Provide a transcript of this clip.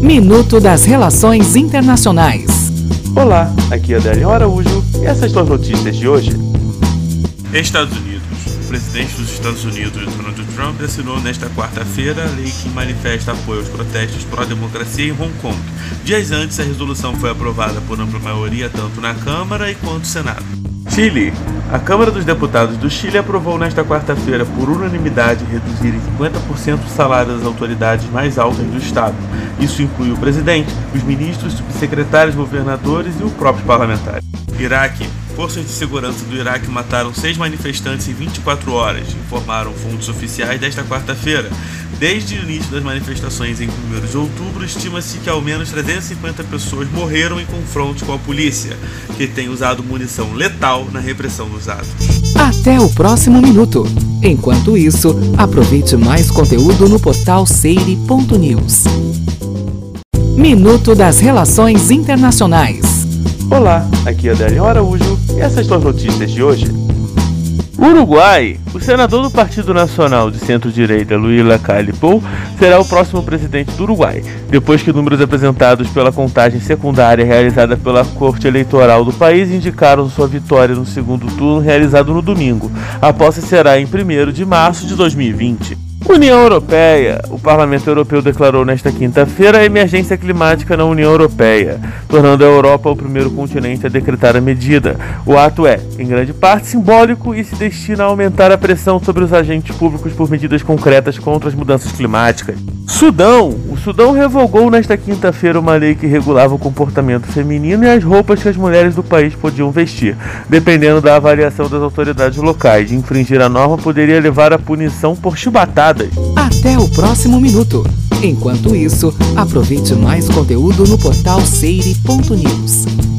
Minuto das Relações Internacionais. Olá, aqui é Adélio Araújo e essas são as notícias de hoje. Estados Unidos. O presidente dos Estados Unidos, Donald Trump, assinou nesta quarta-feira a lei que manifesta apoio aos protestos pró-democracia em Hong Kong. Dias antes, a resolução foi aprovada por ampla maioria tanto na Câmara quanto no Senado. Chile. A Câmara dos Deputados do Chile aprovou nesta quarta-feira, por unanimidade, reduzir em 50% o salário das autoridades mais altas do Estado. Isso inclui o presidente, os ministros, subsecretários, governadores e o próprio parlamentar. Iraque. Forças de segurança do Iraque mataram seis manifestantes em 24 horas, informaram fontes oficiais desta quarta-feira. Desde o início das manifestações em 1 de outubro, estima-se que ao menos 350 pessoas morreram em confrontos com a polícia, que tem usado munição letal na repressão dos atos. Até o próximo minuto. Enquanto isso, aproveite mais conteúdo no portal seire.news. Minuto das Relações Internacionais. Olá, aqui é Adélio Araújo e essas são as notícias de hoje. Uruguai. O senador do Partido Nacional de Centro-Direita, Luiz Lacalle Pou, será o próximo presidente do Uruguai, depois que números apresentados pela contagem secundária realizada pela Corte Eleitoral do país indicaram sua vitória no segundo turno realizado no domingo. A posse será em 1 de março de 2020. União Europeia. O Parlamento Europeu declarou nesta quinta-feira a emergência climática na União Europeia, tornando a Europa o primeiro continente a decretar a medida. O ato é, em grande parte, simbólico e se destina a aumentar a pressão sobre os agentes públicos por medidas concretas contra as mudanças climáticas. Sudão. Sudão revogou nesta quinta-feira uma lei que regulava o comportamento feminino e as roupas que as mulheres do país podiam vestir, dependendo da avaliação das autoridades locais. Infringir a norma poderia levar à punição por chibatadas até o próximo minuto. Enquanto isso, aproveite mais conteúdo no portal seire.news.